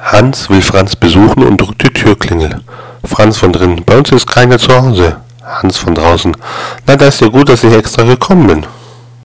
Hans will Franz besuchen und drückt die Türklingel. Franz von drinnen. Bei uns ist keiner zu Hause. Hans von draußen. Na, da ist ja gut, dass ich extra gekommen bin.